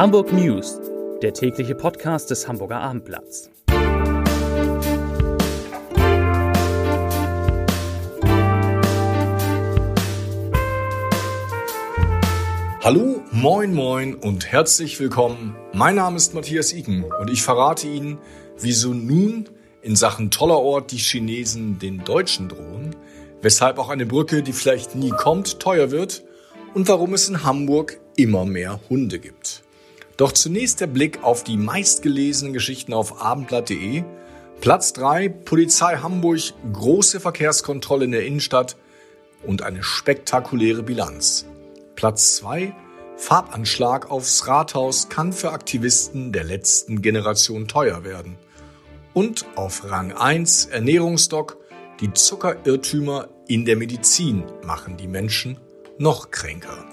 Hamburg News, der tägliche Podcast des Hamburger Abendblatts. Hallo, moin, moin und herzlich willkommen. Mein Name ist Matthias Iken und ich verrate Ihnen, wieso nun in Sachen toller Ort die Chinesen den Deutschen drohen, weshalb auch eine Brücke, die vielleicht nie kommt, teuer wird und warum es in Hamburg immer mehr Hunde gibt. Doch zunächst der Blick auf die meistgelesenen Geschichten auf abendblatt.de. Platz 3, Polizei Hamburg, große Verkehrskontrolle in der Innenstadt und eine spektakuläre Bilanz. Platz 2, Farbanschlag aufs Rathaus kann für Aktivisten der letzten Generation teuer werden. Und auf Rang 1 Ernährungsdoc, die Zuckerirrtümer in der Medizin machen die Menschen noch kränker.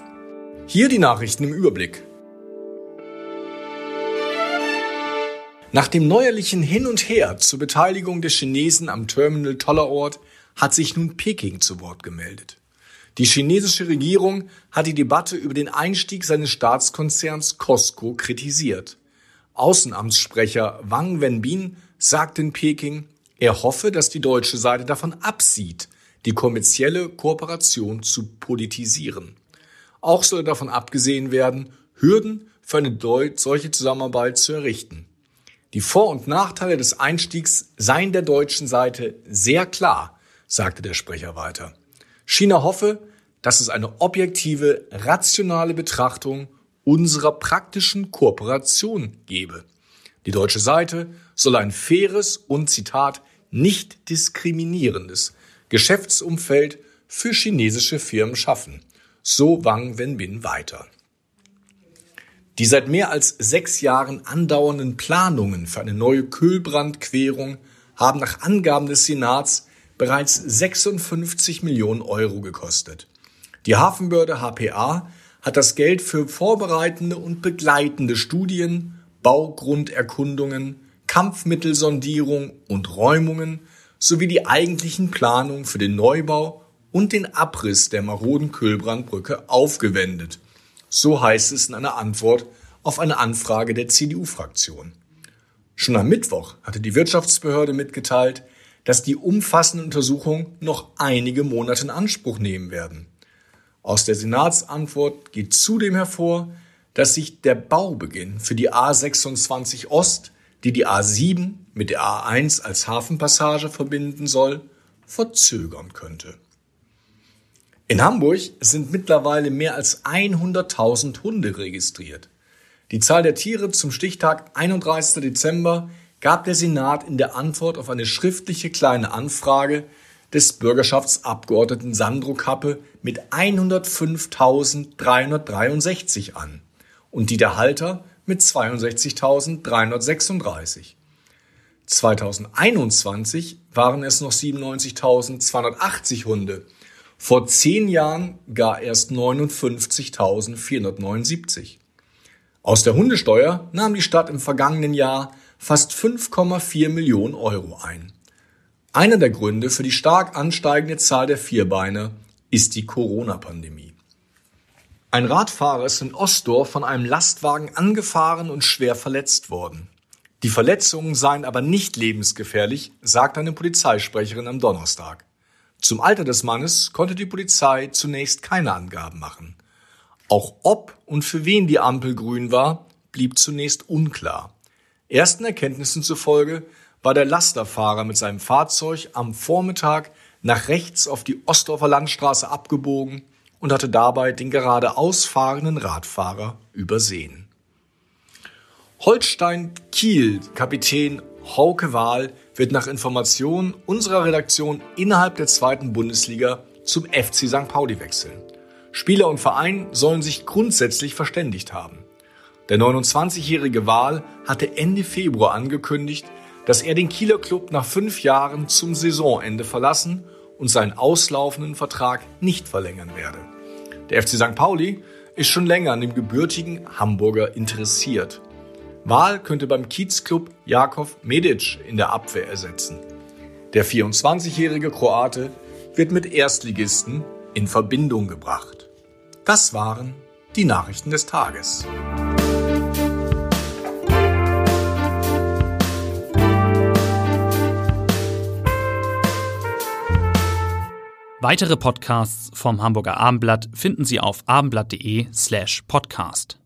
Hier die Nachrichten im Überblick. Nach dem neuerlichen Hin und Her zur Beteiligung der Chinesen am Terminal Tollerort hat sich nun Peking zu Wort gemeldet. Die chinesische Regierung hat die Debatte über den Einstieg seines Staatskonzerns Costco kritisiert. Außenamtssprecher Wang Wenbin sagt in Peking, er hoffe, dass die deutsche Seite davon absieht, die kommerzielle Kooperation zu politisieren. Auch soll davon abgesehen werden, Hürden für eine solche Zusammenarbeit zu errichten. Die Vor- und Nachteile des Einstiegs seien der deutschen Seite sehr klar, sagte der Sprecher weiter. China hoffe, dass es eine objektive, rationale Betrachtung unserer praktischen Kooperation gebe. Die deutsche Seite soll ein faires und Zitat nicht diskriminierendes Geschäftsumfeld für chinesische Firmen schaffen. So Wang Wenbin weiter. Die seit mehr als sechs Jahren andauernden Planungen für eine neue Kühlbrandquerung haben nach Angaben des Senats bereits 56 Millionen Euro gekostet. Die Hafenbehörde HPA hat das Geld für vorbereitende und begleitende Studien, Baugrunderkundungen, Kampfmittelsondierung und Räumungen sowie die eigentlichen Planungen für den Neubau und den Abriss der maroden Kühlbrandbrücke aufgewendet. So heißt es in einer Antwort auf eine Anfrage der CDU-Fraktion. Schon am Mittwoch hatte die Wirtschaftsbehörde mitgeteilt, dass die umfassende Untersuchung noch einige Monate in Anspruch nehmen werden. Aus der Senatsantwort geht zudem hervor, dass sich der Baubeginn für die A26 Ost, die die A7 mit der A1 als Hafenpassage verbinden soll, verzögern könnte. In Hamburg sind mittlerweile mehr als 100.000 Hunde registriert. Die Zahl der Tiere zum Stichtag 31. Dezember gab der Senat in der Antwort auf eine schriftliche kleine Anfrage des Bürgerschaftsabgeordneten Sandro Kappe mit 105.363 an und die der Halter mit 62.336. 2021 waren es noch 97.280 Hunde vor zehn Jahren gar erst 59.479. Aus der Hundesteuer nahm die Stadt im vergangenen Jahr fast 5,4 Millionen Euro ein. Einer der Gründe für die stark ansteigende Zahl der Vierbeiner ist die Corona-Pandemie. Ein Radfahrer ist in Ostdorf von einem Lastwagen angefahren und schwer verletzt worden. Die Verletzungen seien aber nicht lebensgefährlich, sagt eine Polizeisprecherin am Donnerstag. Zum Alter des Mannes konnte die Polizei zunächst keine Angaben machen. Auch ob und für wen die Ampel grün war, blieb zunächst unklar. Ersten Erkenntnissen zufolge war der Lasterfahrer mit seinem Fahrzeug am Vormittag nach rechts auf die Ostdorfer Landstraße abgebogen und hatte dabei den geradeaus fahrenden Radfahrer übersehen. Holstein Kiel Kapitän Hauke Wahl wird nach Informationen unserer Redaktion innerhalb der zweiten Bundesliga zum FC St. Pauli wechseln. Spieler und Verein sollen sich grundsätzlich verständigt haben. Der 29-jährige Wahl hatte Ende Februar angekündigt, dass er den Kieler Club nach fünf Jahren zum Saisonende verlassen und seinen auslaufenden Vertrag nicht verlängern werde. Der FC St. Pauli ist schon länger an dem gebürtigen Hamburger interessiert. Wahl könnte beim Kiezclub Jakov Medic in der Abwehr ersetzen. Der 24-jährige Kroate wird mit Erstligisten in Verbindung gebracht. Das waren die Nachrichten des Tages. Weitere Podcasts vom Hamburger Abendblatt finden Sie auf abendblatt.de slash podcast.